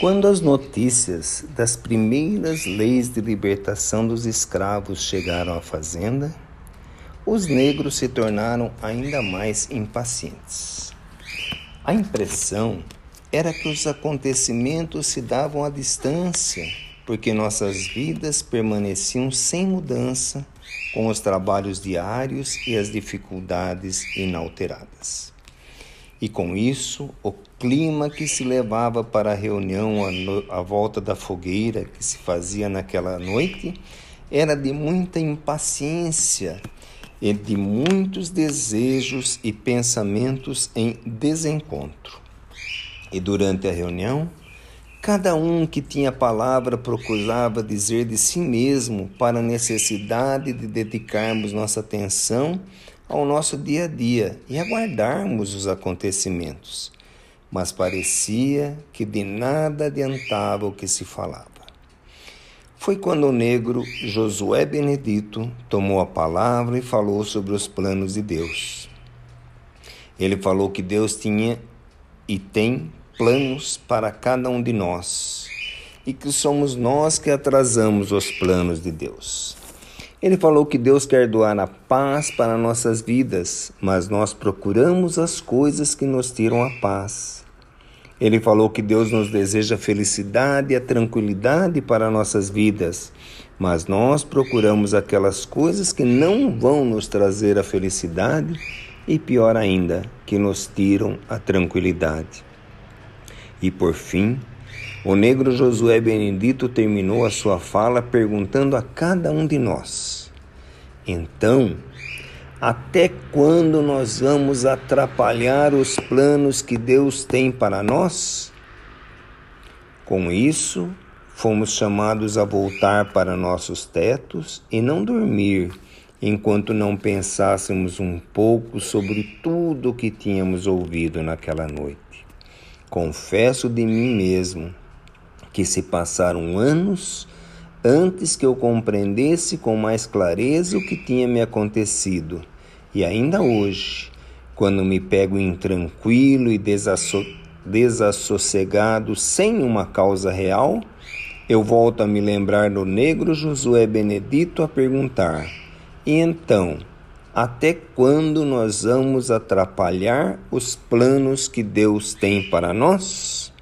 Quando as notícias das primeiras leis de libertação dos escravos chegaram à fazenda, os negros se tornaram ainda mais impacientes. A impressão era que os acontecimentos se davam à distância, porque nossas vidas permaneciam sem mudança, com os trabalhos diários e as dificuldades inalteradas. E com isso, o clima que se levava para a reunião à volta da fogueira que se fazia naquela noite era de muita impaciência e de muitos desejos e pensamentos em desencontro. E durante a reunião, cada um que tinha palavra procurava dizer de si mesmo para a necessidade de dedicarmos nossa atenção ao nosso dia a dia e aguardarmos os acontecimentos. Mas parecia que de nada adiantava o que se falava. Foi quando o negro Josué Benedito tomou a palavra e falou sobre os planos de Deus. Ele falou que Deus tinha e tem planos para cada um de nós e que somos nós que atrasamos os planos de Deus. Ele falou que Deus quer doar a paz para nossas vidas, mas nós procuramos as coisas que nos tiram a paz. Ele falou que Deus nos deseja a felicidade e a tranquilidade para nossas vidas, mas nós procuramos aquelas coisas que não vão nos trazer a felicidade e, pior ainda, que nos tiram a tranquilidade. E por fim, o negro Josué Benedito terminou a sua fala perguntando a cada um de nós: Então, até quando nós vamos atrapalhar os planos que Deus tem para nós? Com isso, fomos chamados a voltar para nossos tetos e não dormir enquanto não pensássemos um pouco sobre tudo o que tínhamos ouvido naquela noite. Confesso de mim mesmo que se passaram anos antes que eu compreendesse com mais clareza o que tinha me acontecido. E ainda hoje, quando me pego intranquilo e desasso desassossegado sem uma causa real, eu volto a me lembrar do negro Josué Benedito a perguntar: e então, até quando nós vamos atrapalhar os planos que Deus tem para nós?